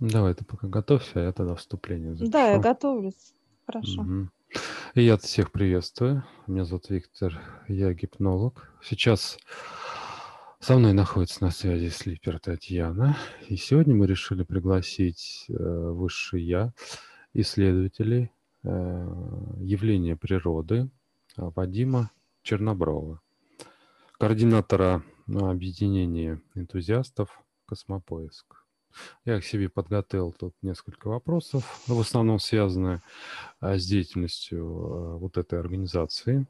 Давай ты пока готовься, а я тогда вступление запишу. Да, я готовлюсь. Хорошо. Мгм. И я всех приветствую. Меня зовут Виктор, я гипнолог. Сейчас со мной находится на связи слипер Татьяна. И сегодня мы решили пригласить э, высшее я, исследователей э, явления природы э, Вадима Черноброва, координатора э, объединения энтузиастов «Космопоиск». Я к себе подготовил тут несколько вопросов, в основном связанные а, с деятельностью а, вот этой организации.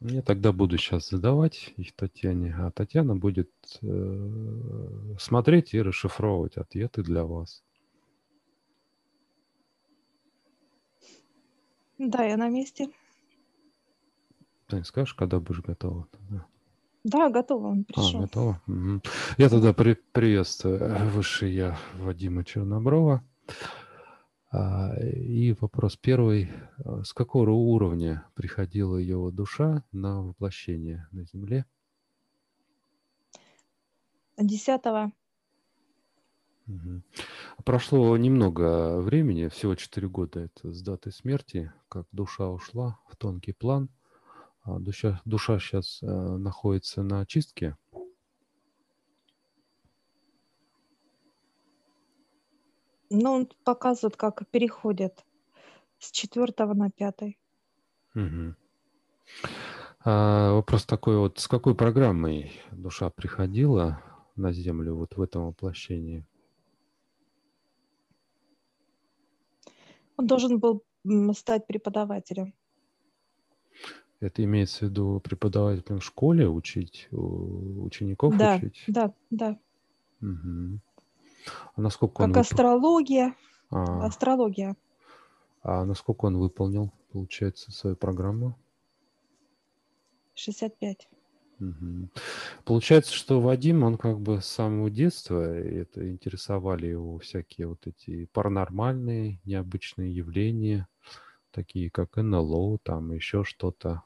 Я тогда буду сейчас задавать их Татьяне, а Татьяна будет э, смотреть и расшифровывать ответы для вас. Да, я на месте. Ты скажешь, когда будешь готова? тогда? Да, готова, он А, пришел. готова? Мгм. Я тогда при- приветствую высший я Вадима Черноброва. А, И вопрос первый. А, С какого уровня приходила его душа на воплощение на Земле? Десятого. Мгм. Прошло немного времени, всего 4 года это с даты смерти, как душа ушла в тонкий план. А Душа, душа сейчас находится на чистке. Ну, он показывает, как переходят с четвертого на пятый. Мгм. А, вопрос такой вот, с какой программой душа приходила на Землю вот в этом воплощении? Он должен был стать преподавателем. Это имеется в виду преподавателем в школе учить, учеников Да, учить? да, да. Мгм. А насколько он Как астрология. а, Астрология. а насколько он выполнил, получается, свою программу? 65. Мгм. Получается, что Вадим, он как бы с самого детства, это интересовали его всякие вот эти паранормальные, необычные явления, такие как НЛО, там еще что-то.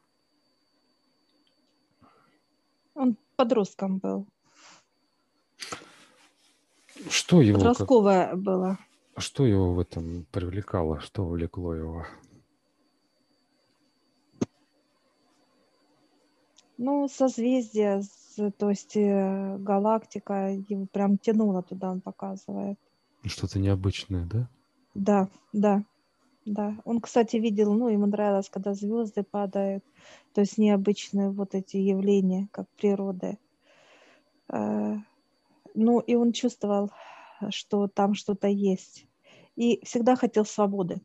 Он подростком был. Что его, как- Подростковое было. что его в этом привлекало, что увлекло его? Ну, созвездие, то есть э, галактика, его прям тянуло туда, он показывает. Что-то необычное, да? Да, да, да. Он, кстати, видел, ну, ему нравилось, когда звезды падают, то есть необычные вот эти явления, как природы. Э, Ну, и он чувствовал, что там что-то есть. И всегда хотел свободы.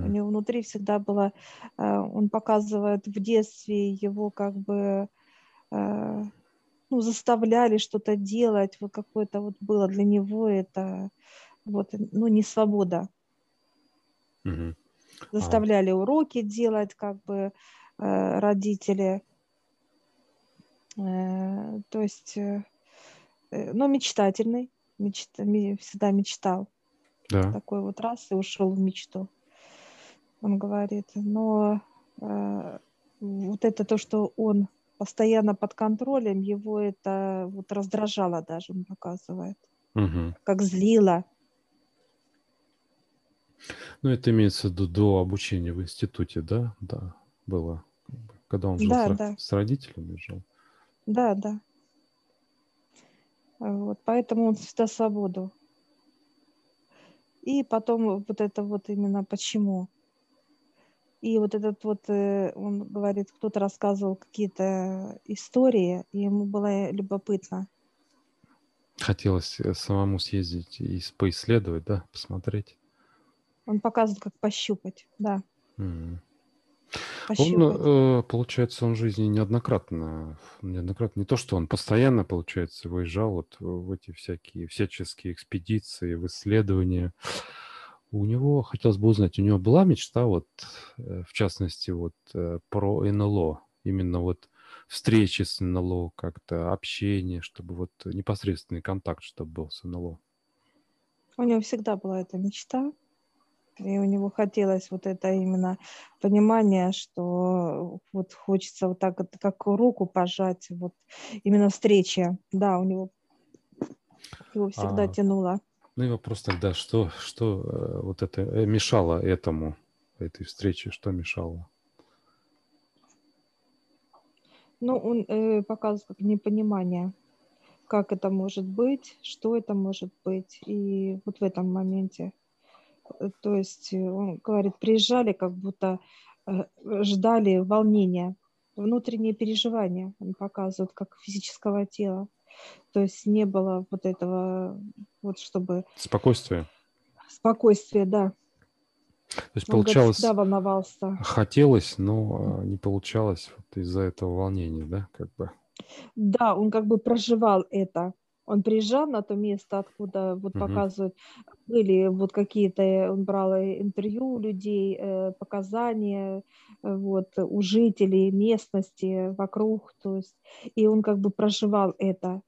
У Мгм. него внутри всегда было, э, он показывает в детстве его как бы, э, ну, заставляли что-то делать, вот какое-то вот было для него это, вот, ну, не свобода. Мгм. Заставляли уроки делать, как бы, э, родители. Э, То есть, э, э, ну, мечтательный, мечт- ме- всегда мечтал. Да. такой вот раз и ушел в мечту. Он говорит, но э, вот это то, что он постоянно под контролем, его это вот раздражало даже, он показывает, Мгм. как злило. Ну, это имеется в виду до обучения в институте, да? Да, было. Когда он жил Да, с, да. с родителями жил. Да, да. Вот, поэтому он всегда свободу. И потом вот это вот именно почему. И вот этот вот, э, он говорит, кто-то рассказывал какие-то истории, и ему было любопытно. Хотелось э, самому съездить и поисследовать, да, посмотреть. Он показывает, как пощупать, да, Мгм. Он, пощупать. э, получается, он в жизни неоднократно, неоднократно, не то, что он постоянно, получается, выезжал вот в в эти всякие всяческие экспедиции, в исследования. У него, хотелось бы узнать, у него была мечта, вот, э, в частности, вот, э, про НЛО, именно вот встречи с НЛО, как-то общение, чтобы вот непосредственный контакт, чтобы был с НЛО. У него всегда была эта мечта, и у него хотелось вот это именно понимание, что вот хочется вот так вот, как руку пожать, вот именно встреча. Да, у него Его всегда А, тянуло. ну и вопрос тогда, что, что э, вот это э, мешало этому, этой встрече, что мешало? Ну, он э, показывает как непонимание, как это может быть, что это может быть. И вот в этом моменте, то есть э, он говорит, приезжали, как будто э, ждали волнения, внутренние переживания, он показывает, как физического тела. То есть не было вот этого, вот чтобы Спокойствие. спокойствия, да. То есть Он, получалось, всегда волновался. хотелось, но э, не получалось вот из-за этого волнения, да, как бы. Да, он как бы проживал это. Он приезжал на то место, откуда вот Мгм. показывают, были вот какие-то, э, он брал э, интервью у людей, э, показания вот у жителей местности вокруг, то есть, и он как бы проживал это.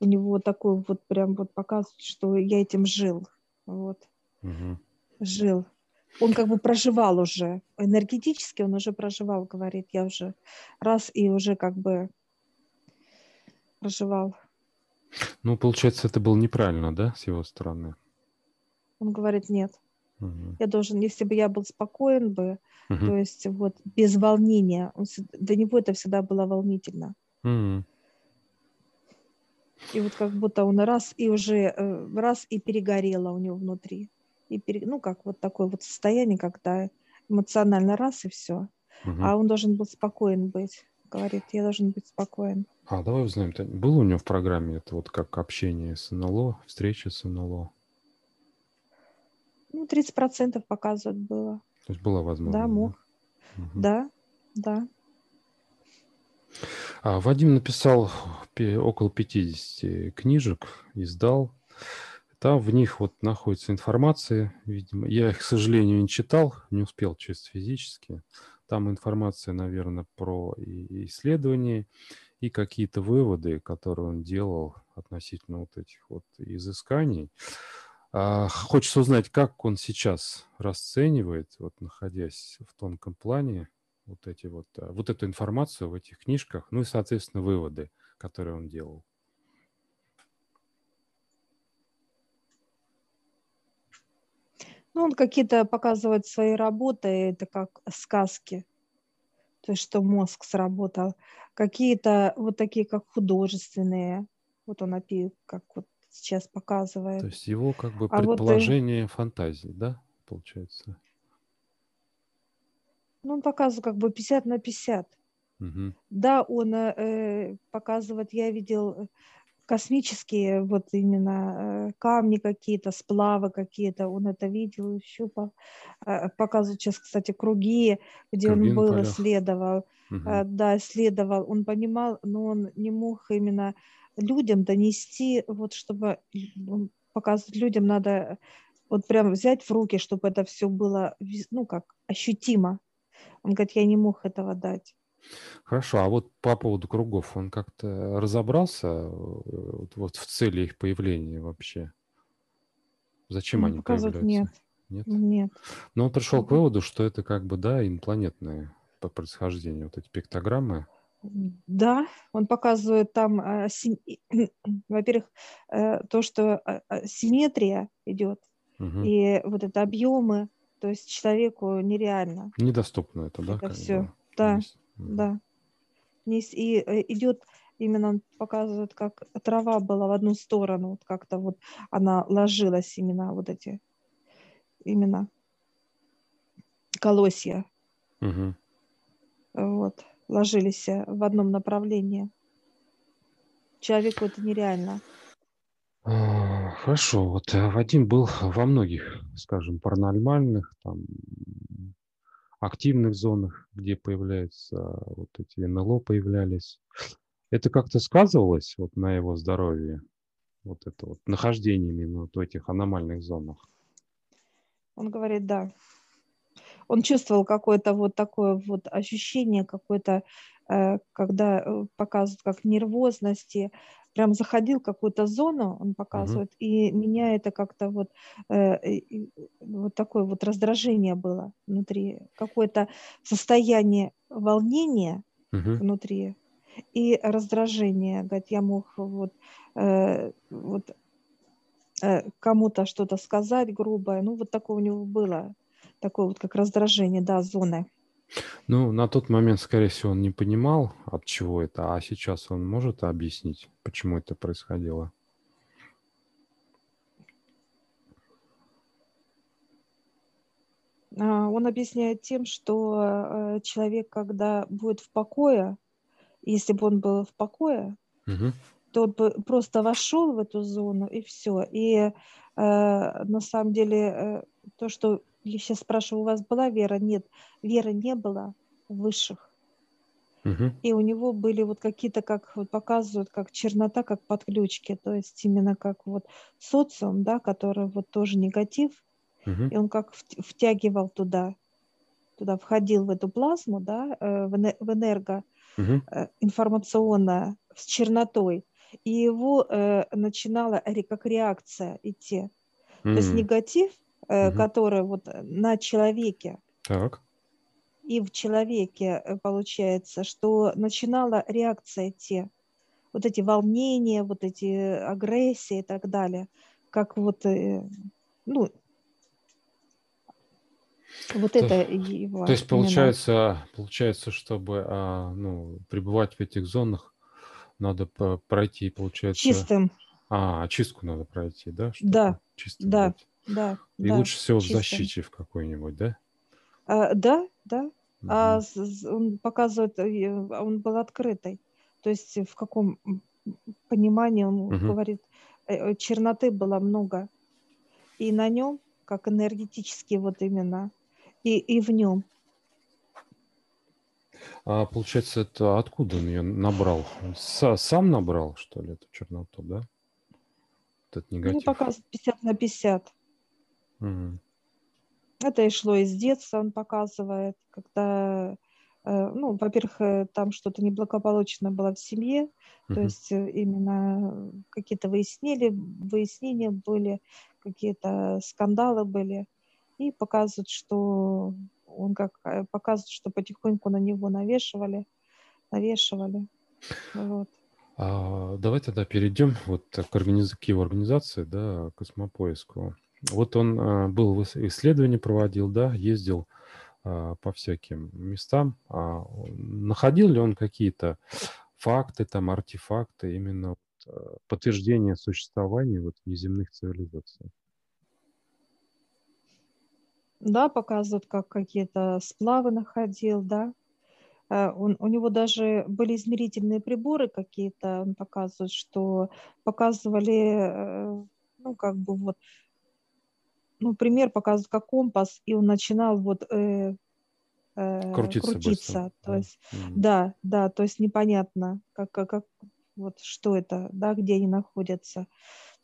У него такой вот прям вот показывает, что я этим жил, вот, Мгм. жил. Он как бы проживал уже, энергетически он уже проживал, говорит, я уже раз и уже как бы проживал. Ну, получается, это было неправильно, да, с его стороны? Он говорит, нет, Мгм. я должен, если бы я был спокоен бы, Мгм. то есть вот без волнения, он, для него это всегда было волнительно. Мгм. И вот как будто он раз и уже э, раз и перегорело у него внутри. И пере- ну, как вот такое вот состояние, когда эмоционально раз и все. Мгм. А он должен был спокоен быть. Говорит, я должен быть спокоен. А, давай узнаем, было у него в программе это вот как общение с НЛО, встреча с НЛО? Ну, 30% показывает было. То есть была возможность, Да, мог. Мгм. Да, да. А, Вадим написал около 50 книжек, издал. Там в них вот находится информация, видимо. Я их, к сожалению, не читал, не успел чисто физически. Там информация, наверное, про исследования и какие-то выводы, которые он делал относительно вот этих вот изысканий. А, Хочется узнать, как он сейчас расценивает, вот находясь в тонком плане, вот эти вот, а, вот эту информацию в этих книжках, ну и, соответственно, выводы, которые он делал. Ну, он какие-то показывает свои работы, это как сказки. То есть, что мозг сработал. Какие-то вот такие, как художественные. Вот он как вот сейчас показывает. То есть его как бы А вот, предположение фантазии, да, получается? Ну, он показывает как бы 50 на 50. Мгм. Да, он э, э, показывает, я видел космические вот именно э, камни какие-то, сплавы какие-то, он это видел, щупал. Э, Показывает сейчас, кстати, круги, где Круги он был, полях. исследовал. Э, Да, исследовал, он понимал, но он не мог именно людям донести, вот чтобы показывает людям, надо вот прям взять в руки, чтобы это все было, ну как, ощутимо. Он говорит, я не мог этого дать. Хорошо, а вот по поводу кругов, он как-то разобрался э, вот, вот в цели их появления вообще? Зачем Он они появляются? нет, Нет? нет. Но он пришел к выводу, что это как бы, да, инопланетное по происхождению, вот эти пиктограммы. Да, он показывает там, э, во-первых, э, то, что симметрия идет, Мгм. и вот это объемы, то есть человеку нереально. Недоступно это, да? Это бы? Да, Есть. Да. И э, идет именно, он показывает, как трава была в одну сторону, вот как-то вот она ложилась именно вот эти, именно колосья, Мгм. вот, ложились э, в одном направлении. Человеку это нереально. А, Хорошо, вот э, Вадим был во многих, скажем, паранормальных, там, активных зонах, где появляются вот эти НЛО появлялись. Это как-то сказывалось вот на его здоровье? Вот это вот нахождение именно вот в этих аномальных зонах? Он говорит, да. Он чувствовал какое-то вот такое вот ощущение, какое-то, э, когда э, показывают как нервозности, прям заходил в какую-то зону, он показывает, и меня это как-то вот, э, и- вот такое вот раздражение было внутри, какое-то состояние волнения Мгм. внутри и раздражение. Говорит, я мог вот, э, вот э, кому-то что-то сказать грубое. Ну, вот такое у него было, такое вот как раздражение, да, зоны. Ну, на тот момент, скорее всего, он не понимал, от чего это, а сейчас он может объяснить, почему это происходило? А, он объясняет тем, что э, человек, когда будет в покое, если бы он был в покое, Угу. то он бы просто вошел в эту зону и все. И э, на самом деле э, то, что я сейчас спрашиваю, у вас была вера? Нет, веры не было высших. Угу. И у него были вот какие-то, как вот показывают, как чернота, как подключки, то есть именно как вот социум, да, который вот тоже негатив, Угу. и он как вт- втягивал туда, туда входил в эту плазму, да, э, в эне- в энерго, Угу. информационно с чернотой, и его э, начинала как реакция идти. То есть негатив, э, Мгм. который вот на человеке Так. и в человеке э, получается, что начинала реакция идти, вот эти волнения, вот эти агрессии и так далее, как вот, э, ну, вот То- это его То есть именно. получается, получается, чтобы а, ну, пребывать в этих зонах, надо пройти, получается, чистым, а, очистку надо пройти, да? Да, чистым да, быть. Да, И да, лучше всего в чистым. защите в какой-нибудь, да? А, да, да, а с- с- он показывает, э, он был открытый. То есть в каком понимании он Мгм. говорит, э, э, черноты было много. И на нем, как энергетически вот именно, и, и в нем. А получается, это откуда он ее набрал? Са- сам набрал, что ли, эту черноту, да? Этот Ну, негатив. показывает 50 на 50. Мгм. Это и шло из детства, он показывает, когда, э, ну, во-первых, э, там что-то неблагополучно было в семье, то Мгм. есть э, именно какие-то выяснили, выяснения были, какие-то скандалы были, и показывают, что он как показывает, что потихоньку на него навешивали, навешивали. Вот. А, давай тогда перейдем вот к, организ... к его организации, да, космопоиску. Вот он а, был в ис- исследования проводил, да, ездил а, по всяким местам. А, находил ли он какие-то факты, там, артефакты, именно а, подтверждение существования вот неземных цивилизаций? Да, показывают, как какие-то сплавы находил, да. Э, Он, у него даже были измерительные приборы какие-то, он показывает, что показывали, э, ну, как бы вот, ну, пример показывает, как компас, и он начинал вот э, э, Крутиться крутиться. быстро. То есть, М. да, да, то есть непонятно, как, как, как вот что это, да, где они находятся.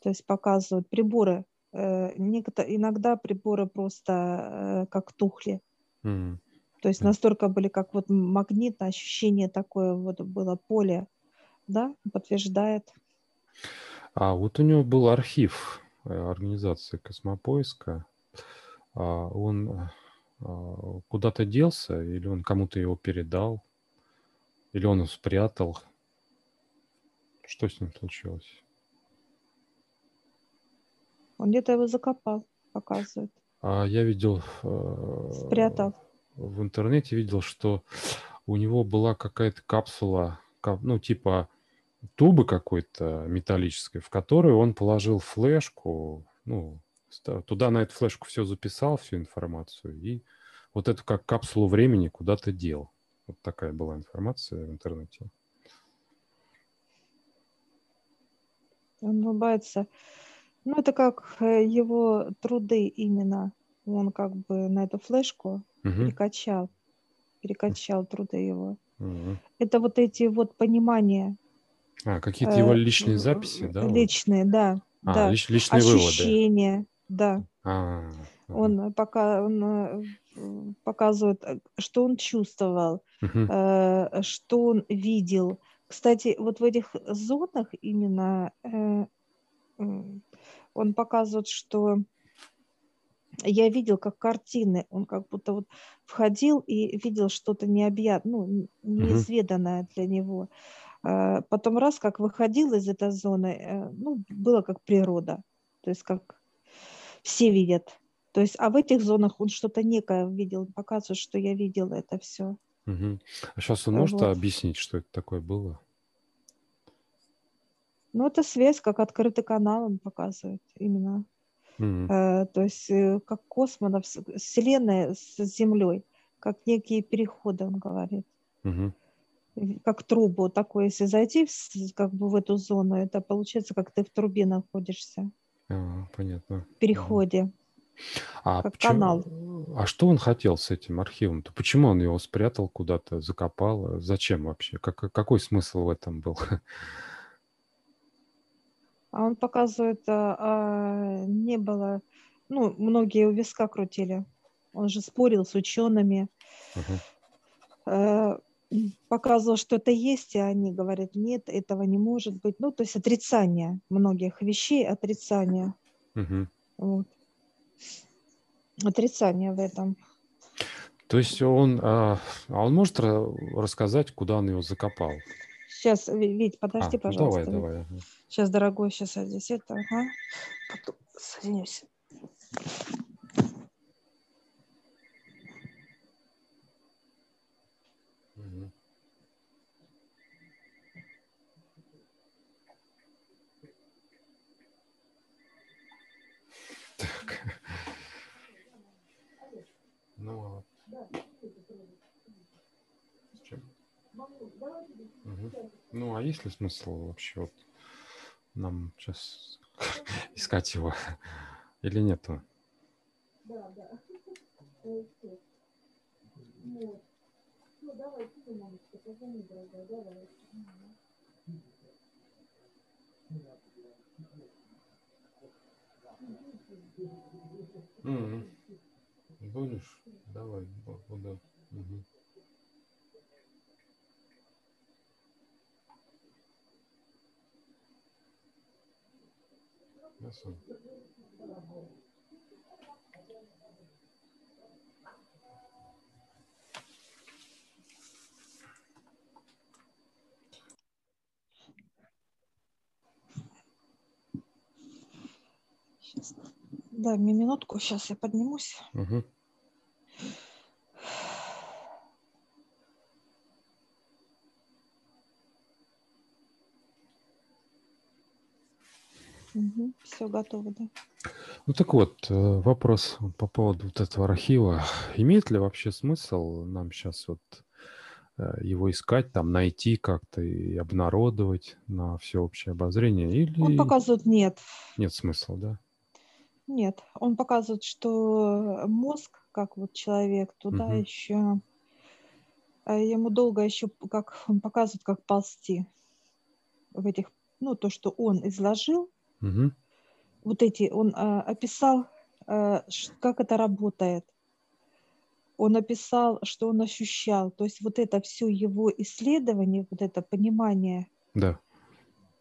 То есть показывают приборы. Э, некотор- иногда приборы просто э, как тухли. М. То есть настолько были как вот магнитно, ощущение такое вот было поле, да, подтверждает. А вот у него был архив организации космопоиска. А он э, а, куда-то делся, или он кому-то его передал, или он спрятал? Что с ним случилось? Он где-то его закопал, показывает, А я видел э, спрятал. в интернете, видел, что у него была какая-то капсула, ка- ну, типа тубы какой-то металлической, в которую он положил флешку, ну, туда на эту флешку все записал, всю информацию, и вот эту как капсулу времени куда-то дел. Вот такая была информация в интернете. Он улыбается. Ну, это как э, его труды именно. Он как бы на эту флешку Мгм. перекачал, перекачал труды его. Мгм. Это вот эти вот понимания А, какие-то его э, личные записи, да? личные, да, А, да, лич- личные выводы. ощущения, да. А, ага. Он пока он э, показывает, э, что он чувствовал, э, что он видел. Кстати, вот в этих зонах именно он показывает, что я видел как картины, он как будто вот входил и видел что-то необъятное, ну, неизведанное для него. Э, Потом раз, как выходил из этой зоны, э, ну, было как природа. То есть как все видят. То есть, а в этих зонах он что-то некое видел, показывает, что я видел это все. Угу. А сейчас он может вот. объяснить, что это такое было? Ну, это связь, как открытый канал он показывает именно. Mm-hmm. Э, то есть э, как космонов, Вселенная с Землей, как некие переходы, он говорит. Mm-hmm. Как трубу такой, если зайти в, как бы в эту зону, это получается, как ты в трубе находишься. А, понятно. В переходе. А как почему, канал. А что он хотел с этим архивом? То почему он его спрятал куда-то, закопал? Зачем вообще? Как, какой смысл в этом был? А он показывает, а, а, не было, ну, многие у виска крутили. Он же спорил с учеными, uh-huh. а, показывал, что это есть, и они говорят, нет, этого не может быть. Ну, то есть отрицание многих вещей, отрицание. Uh-huh. Вот. Отрицание в этом. То есть он, а, а он может рассказать, куда он его закопал? Сейчас, Вить, подожди, а, пожалуйста. Давай, давай. Сейчас, дорогой, сейчас здесь это, ага. Потом соединюсь. Так. Ну, Угу. Ну, а есть ли смысл вообще вот нам сейчас искать его или нету? Да, да. Ну, давай, мамочка, позвони, дорогая, давай. Mm-hmm. Будешь? Давай, буду. Угу. Сейчас. Дай мне минутку, сейчас я поднимусь. Угу. Угу, все готово, да. Ну так вот, э, вопрос по поводу вот этого архива. Имеет ли вообще смысл нам сейчас вот э, его искать, там найти как-то и обнародовать на всеобщее обозрение? Или... Он показывает нет. Нет смысла, да? Нет, он показывает, что мозг, как вот человек, туда угу. еще э, ему долго еще, как он показывает, как ползти в этих, ну то, что он изложил, Угу. Вот эти, он а, описал, а, как это работает. Он описал, что он ощущал. То есть вот это все его исследование, вот это понимание да.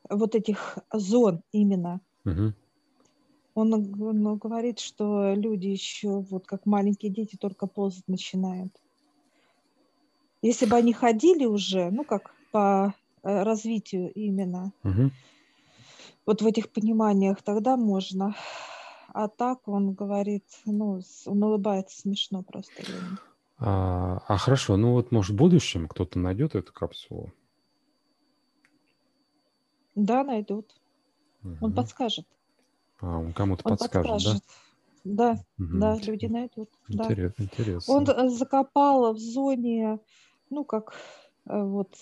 вот этих зон именно. Угу. Он, он говорит, что люди еще, вот как маленькие дети, только ползать начинают. Если бы они ходили уже, ну как по э, развитию именно, угу вот в этих пониманиях, тогда можно. А так он говорит, ну, он улыбается смешно просто. А, а хорошо, ну вот может в будущем кто-то найдет эту капсулу? Да, найдут. Угу. Он подскажет. А, он кому-то он подскажет, подскажет, да? Да, угу. да, люди найдут. Интерес, да. Интересно. Он э, закопал в зоне, ну, как э, вот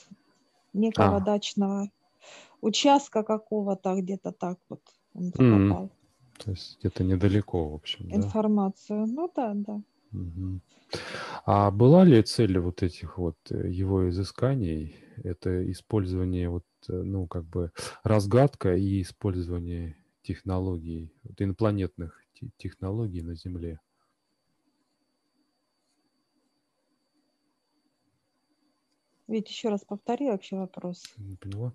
некого а. дачного участка какого-то, где-то так вот он закопал. Mm. То есть где-то недалеко, в общем. Информацию. Да? Ну да, да. Угу. А была ли цель вот этих вот э, его изысканий? Это использование вот, э, ну, как бы разгадка и использование технологий, вот инопланетных технологий на Земле? Ведь еще раз повтори вообще вопрос. Не поняла.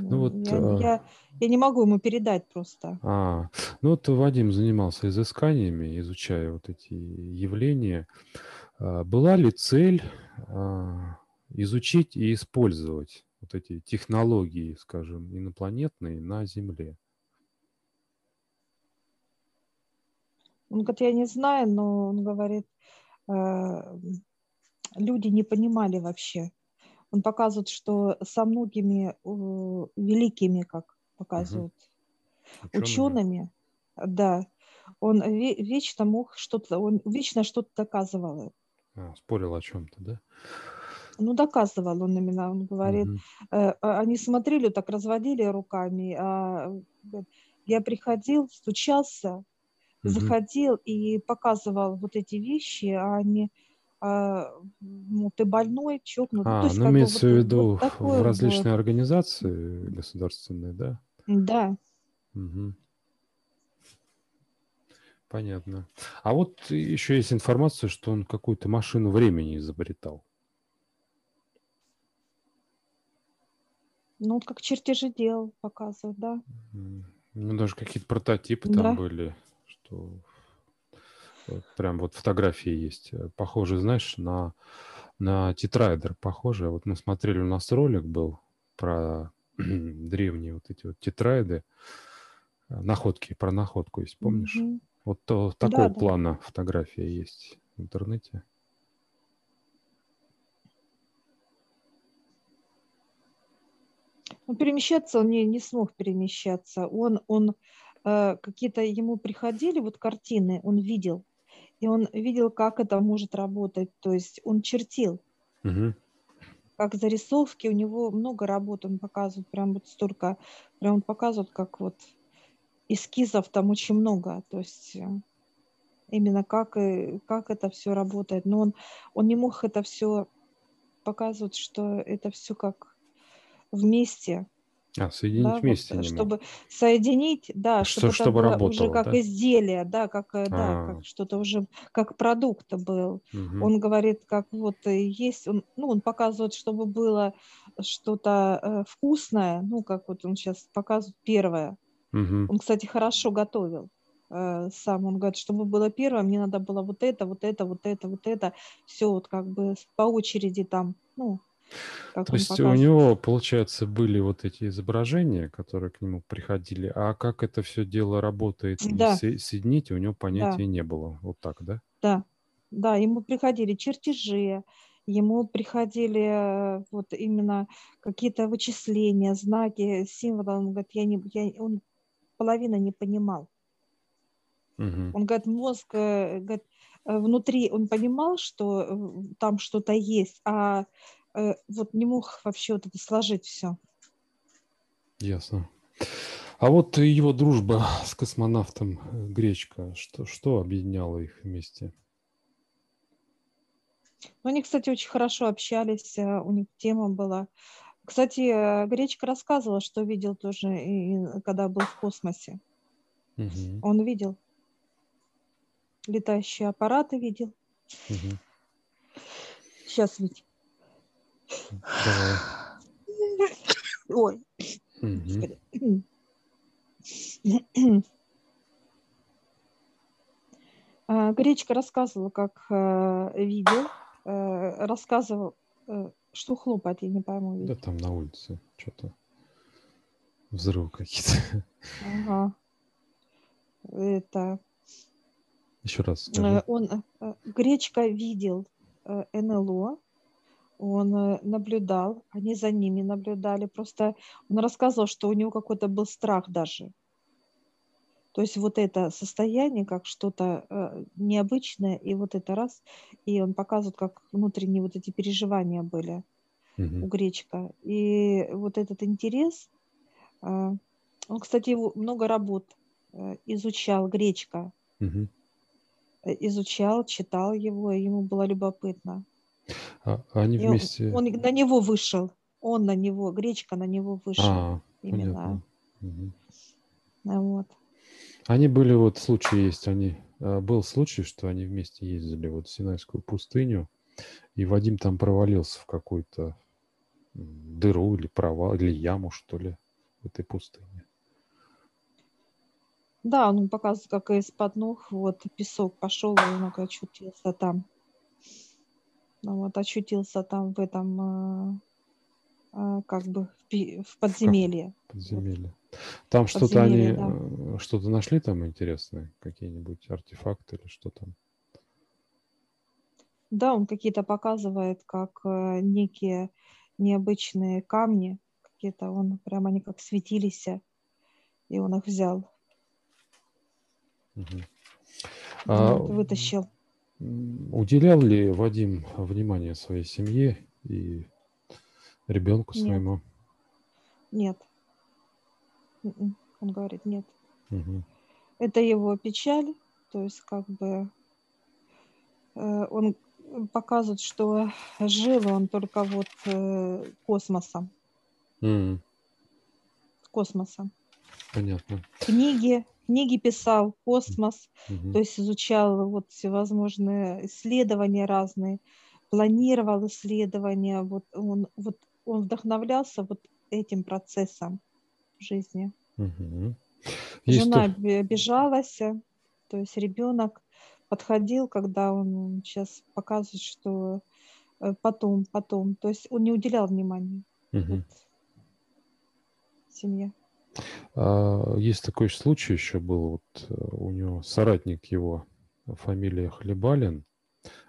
Ну, ну вот, я, а... я, я не могу ему передать просто. А, ну вот Вадим занимался изысканиями, изучая вот эти явления. А, была ли цель а, изучить и использовать вот эти технологии, скажем, инопланетные на Земле? Он говорит, я не знаю, но он говорит, э, люди не понимали вообще. Он показывает, что со многими э, великими, как показывают, Учеными. учеными, да, он ве- вечно мог что-то, он вечно что-то доказывал. А, спорил о чем-то, да? Ну, доказывал он именно, он говорит, Мгм. э, а они смотрели, так разводили руками, а я приходил, стучался, Мгм. заходил и показывал вот эти вещи, а они, а, ну, ты больной, чокнутый. Ну, А, то есть ну имеется в виду вот в различные вот. организации государственные, да? Да. Мгм. Понятно. А вот еще есть информация, что он какую-то машину времени изобретал. Ну, вот как чертежи делал, показывают, да. Ну, даже какие-то прототипы там Да. были, что вот прям вот фотографии есть. э, Похоже, знаешь, на, на тетрайдер похоже. Вот мы смотрели, у нас ролик был про древние вот эти вот тетрайды, э, находки, про находку есть, помнишь? Мгм. Вот то, Да, такого да. плана фотография есть в интернете. Ну, перемещаться он не, не смог перемещаться. Он, он э, какие-то ему приходили вот картины, он видел, и он видел, как это может работать. То есть он чертил, Мгм. как зарисовки, у него много работ, он показывает, прям вот столько, прям он показывает, как вот эскизов там очень много. То есть э, именно как, и- как это все работает. Но он, он не мог это все показывать, что это все как вместе. А, соединить да, вот, вместе э, не мог. чтобы соединить, да, Что- чтобы чтобы работало, уже как да? изделие, да, как, э, да, А. как что-то уже, как продукт был. Мгм. Он говорит, как вот э, есть, он, ну, он показывает, чтобы было что-то э, вкусное, ну, как вот он сейчас показывает первое. Мгм. Он, кстати, хорошо готовил э, сам. Он говорит, чтобы было первое, мне надо было вот это, вот это, вот это, вот это, все вот как бы по очереди там, ну, как То есть у показывает. него, получается, были вот эти изображения, которые к нему приходили, а как это все дело работает Да. со- соединить, у него понятия не было. Вот так, да? Да, да, ему приходили чертежи, ему приходили э, вот именно какие-то вычисления, знаки, символы. Он говорит, я не, я, он половина не понимал. Мгм. Он говорит, мозг, э, говорит, э, внутри он понимал, что там что-то есть, а вот не мог вообще вот это сложить все. Ясно. А вот его дружба с космонавтом э, Гречка, что, что объединяло их вместе? Ну, они, кстати, очень хорошо общались, э, у них тема была. Кстати, э, Гречка рассказывала, что видел тоже, и- и когда был в космосе. Мгм. Он видел. Летающие аппараты видел. Мгм. Сейчас ведь. Ой. А, Гречка рассказывала, как э, видел, э, рассказывал, э, что хлопает, я не пойму. Да там на улице что-то. Взрывы какие-то. Ага. Это, Еще раз скажи. он, Гречка видел НЛО, он э, наблюдал, они за ними наблюдали. Просто он рассказывал, что у него какой-то был страх даже. То есть вот это состояние, как что-то э, необычное, и вот это раз, и он показывает, как внутренние вот эти переживания были у Мгм. Гречка. И вот этот интерес, э, он, кстати, много работ изучал Гречка, э, изучал, читал его, и ему было любопытно. А они И он, вместе... он на него вышел, он на него, Гречка на него вышел А, именно. понятно. А Вот. Они были, вот случай есть, они, а, был случай, что они вместе ездили вот в Синайскую пустыню, и Вадим там провалился в какую-то дыру или провал, или яму, что ли, в этой пустыне. Да, он показывает, как из-под ног вот песок пошел, и он как очутился там. Ну вот, очутился там в этом, э, а, как бы в, подземелье. Подземелье. Там что-то они, да. э, что-то нашли там интересное, какие-нибудь артефакты или что там? Да, он какие-то показывает, как э, некие необычные камни, какие-то он прямо они как светились, и он их взял, Мгм. А, вот, вытащил. Уделял ли Вадим внимание своей семье и ребенку Нет. своему? Нет. М-м. Он говорит, нет. Мгм. Это его печаль, то есть как бы э, он показывает, что жил он только вот э, космосом, М, космосом. Понятно. Книги, книги писал, космос, Мгм. то есть изучал вот всевозможные исследования разные, планировал исследования, вот он, вот он вдохновлялся вот этим процессом в жизни. Есть Жена то- обижалась, то есть ребенок подходил, когда он сейчас показывает, что э, потом, потом, то есть он не уделял внимания Мгм. семье. А, Есть такой случай еще был, вот э, у него соратник его, фамилия Хлебалин,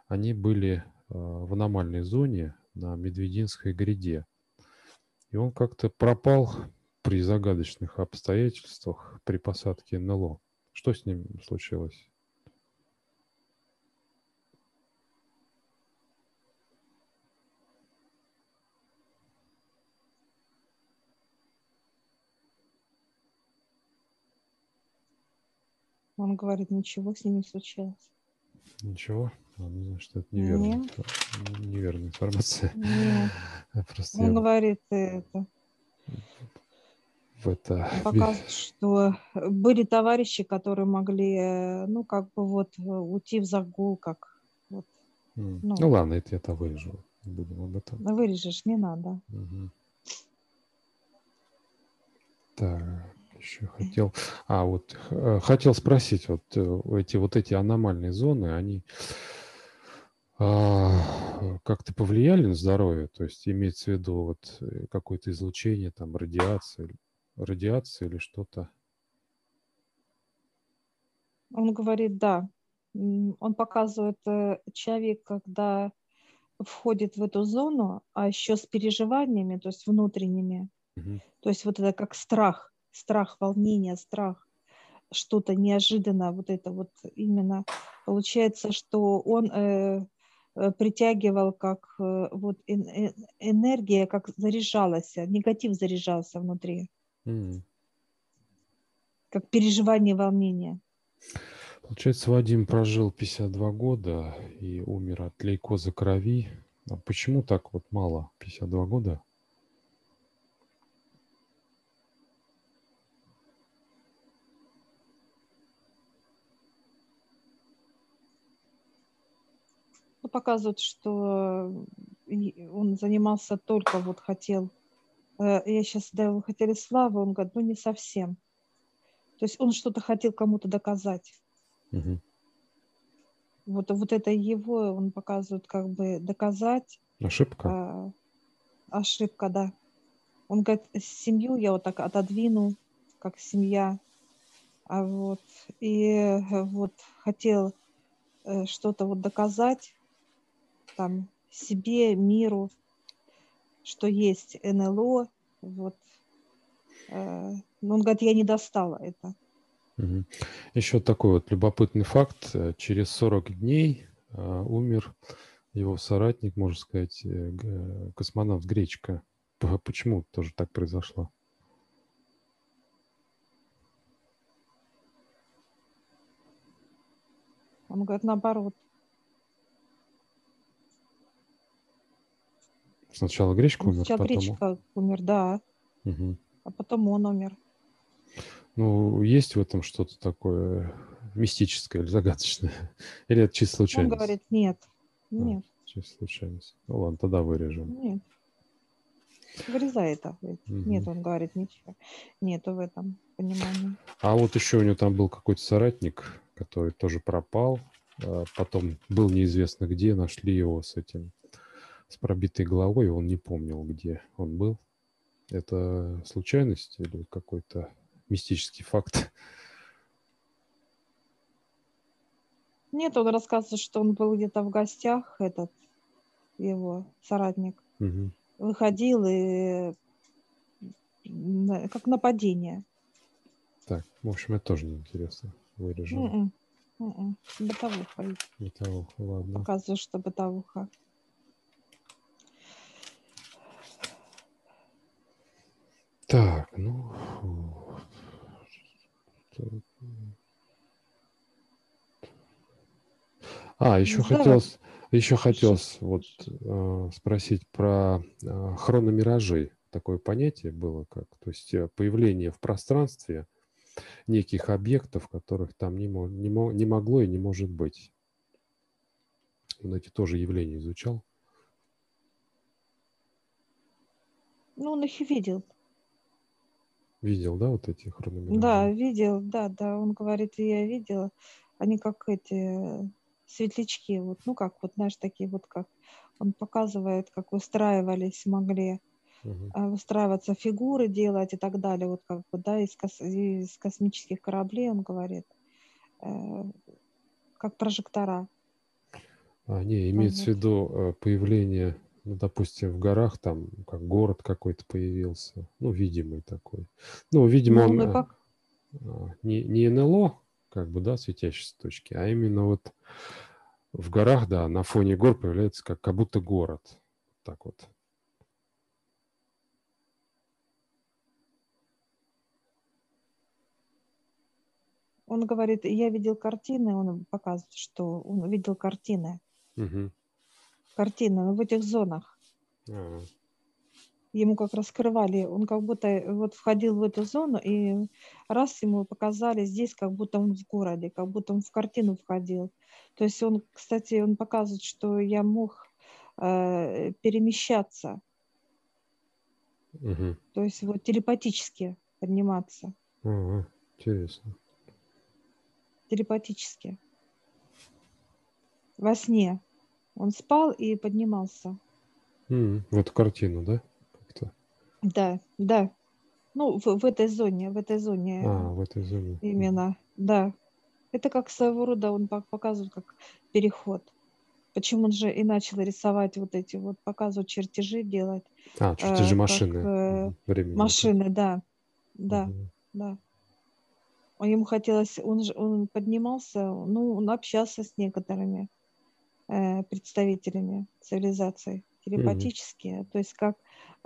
они были э, в аномальной зоне на Медвединской гряде. И он как-то пропал при загадочных обстоятельствах при посадке НЛО. Что с ним случилось? Он говорит, ничего с ним не случилось. Ничего? Ну, значит, это неверная, Нет. неверная информация. Нет. Просто Он я говорит, это, в это... показывает, что были товарищи, которые могли, э, ну, как бы вот э, уйти в загул, как вот, М. ну. Ну ладно, это я то вырежу. Будем об этом. вырежешь, не надо. Мгм. Так, еще хотел. А, вот э, хотел спросить, вот э, эти вот эти аномальные зоны, они а, как-то повлияли на здоровье? То есть имеется в виду вот э, какое-то излучение, там радиация, радиация или что-то? Он говорит, да. Он показывает человек, когда входит в эту зону, а еще с переживаниями, то есть внутренними. Мгм. То есть вот это как страх, страх, волнение, страх, что-то неожиданно, вот это вот именно получается, что он э, э, притягивал как э, вот э- энергия, как заряжалась, негатив заряжался внутри, М. как переживание, волнение. Получается, Вадим прожил 52 года и умер от лейкоза крови. А почему так вот мало? 52 года? Показывают, что он занимался только вот хотел, э, я сейчас, да, вы хотели славы, он говорит, ну не совсем. То есть он что-то хотел кому-то доказать. Мгм. Вот, вот это его, он показывает как бы доказать, Ошибка? а, ошибка, да. Он говорит, семью я вот так отодвинул, как семья, а вот, и э, вот хотел э, что-то вот доказать там себе, миру, что есть НЛО, вот. Э, Но он говорит, я не достала это. Еще такой вот любопытный факт. Э, Через 40 дней э, умер его соратник, можно сказать, космонавт Гречка. Почему тоже так произошло? Он говорит, наоборот. Сначала Гречка умер, Сначала потом... Гречка умер, да, Мгм. а потом он умер. Ну, есть в этом что-то такое мистическое или загадочное? Или это чисто Он случайность? говорит, нет, нет, Чисто случайность. Ну ладно, тогда вырежем. нет. Вырезай это. Нет, Мгм. он говорит, ничего. Нету в этом понимания. А вот еще у него там был какой-то соратник, который тоже пропал. а Потом был неизвестно где, нашли его с этим, с пробитой головой, он не помнил, где он был. Это случайность или какой-то мистический факт? Нет, он рассказывает, что он был где-то в гостях, этот его соратник. Угу. Выходил и как нападение. Так, в общем, это тоже неинтересно вырежем. Mm-mm. Mm-mm. Бытовуха. Бытовуха, ладно. Показываю, что бытовуха. Ну... А, еще хотелось, еще хотелось вот э, спросить про э, хрономиражи. Такое понятие было как, то есть э, появление в пространстве неких объектов, которых там не, мо, не, мо, не могло и не может быть. Он эти тоже явления изучал. Ну, он их видел. Видел, да, вот эти хрономиражи? Да, видел, да, да. Он говорит, я видела. Они как эти светлячки, вот, ну как, вот, знаешь, такие вот как он показывает, как выстраивались, могли а, выстраиваться фигуры делать и так далее, вот как бы, да, из, кос- из космических кораблей, он говорит, э, как прожектора. А, не, имеется в Вот. виду э, появление, ну, допустим, в горах, там, как город какой-то появился, ну, видимый такой. Ну, видимо, Ну, он э, как, а, не, не НЛО, как бы, да, светящиеся точки, а именно вот в горах, да, на фоне гор появляется как, как будто город. Так вот. он говорит, я видел картины, он показывает, что он видел картины, Мгм. Картины ну, в этих зонах. А, ему как раскрывали, он как будто э, вот входил в эту зону, и раз ему показали здесь, как будто он в городе, как будто он в картину входил. То есть он, кстати, он показывает, что я мог э, перемещаться, мгм. то есть вот телепатически подниматься, Ага, интересно. телепатически. Во сне. Он спал и поднимался. М, В эту картину, да? Как-то. Да, да. Ну, в, в этой зоне, в этой зоне. А, в этой зоне. Именно, да. Это как своего рода, он пок- показывает как переход. Почему он же и начал рисовать вот эти вот, показывать чертежи, делать А, чертежи э, машины. как э. Времени. машины, да, да, Мгм. да. Ему хотелось, он же он поднимался, ну, он общался с некоторыми э, представителями цивилизации телепатически, то есть как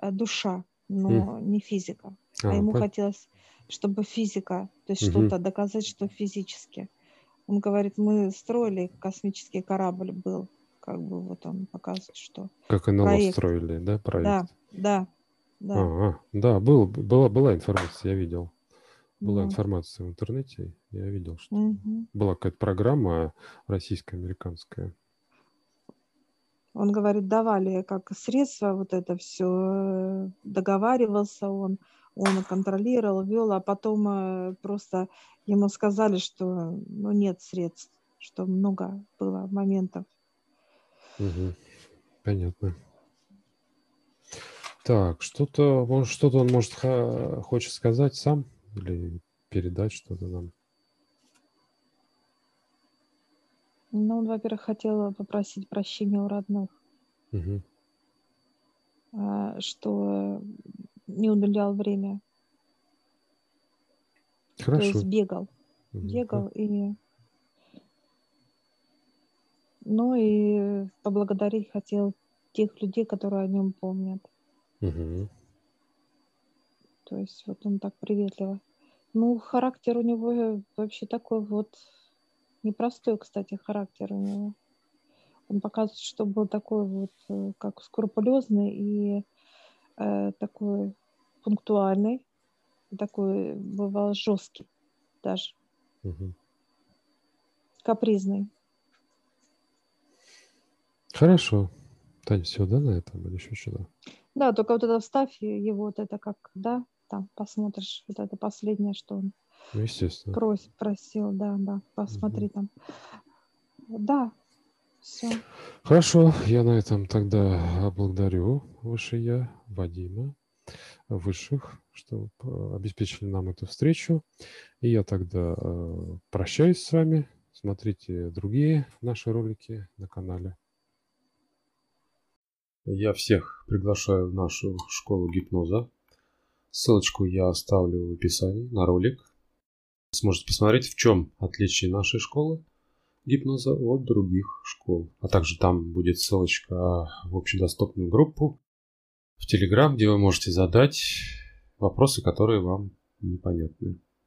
э, душа, но не физика. А, А, ему пон- хотелось, чтобы физика, то есть Мгм. что-то доказать, что физически. Он говорит, мы строили космический корабль был, как бы вот он показывает, что. Как НЛО проект. строили, да, проект? Да, да, да. А, да, был, была, была информация, я видел. Была Ну, информация в интернете, я видел, что мгм. была какая-то программа российско-американская. Он говорит, давали как средства вот это все, договаривался он, он контролировал, вел, а потом э, просто ему сказали, что ну, нет средств, что много было моментов. Мгм. Понятно. Так, что-то, может, что-то он может хочет сказать сам или передать что-то нам. Ну, он, во-первых, хотел попросить прощения у родных, а, что не уделял время, то Хорошо. есть бегал, Мгм. бегал и, ну и поблагодарить хотел тех людей, которые о нем помнят. Мгм. То есть вот он так приветливо. Ну, характер у него вообще такой вот непростой, кстати, характер у него. Он показывает, что был такой вот, э, как скрупулезный и э, такой пунктуальный, такой бывал жесткий даже, Мгм. капризный. Хорошо. Таня, все, да, на этом или еще что-то? Да, только вот это вставь его, вот это как, да, там посмотришь, вот это последнее, что он Ну, естественно. просит, просил, да, да, посмотри там. Да, Все. Хорошо, я на этом тогда благодарю Выше Я, Вадима, Высших, что обеспечили нам эту встречу. И я тогда э, прощаюсь с вами. Смотрите другие наши ролики на канале. Я всех приглашаю в нашу школу гипноза. Ссылочку я оставлю в описании на ролик. Сможете посмотреть, в чем отличие нашей школы гипноза от других школ. А также там будет ссылочка в общедоступную группу в Телеграм, где вы можете задать вопросы, которые вам непонятны.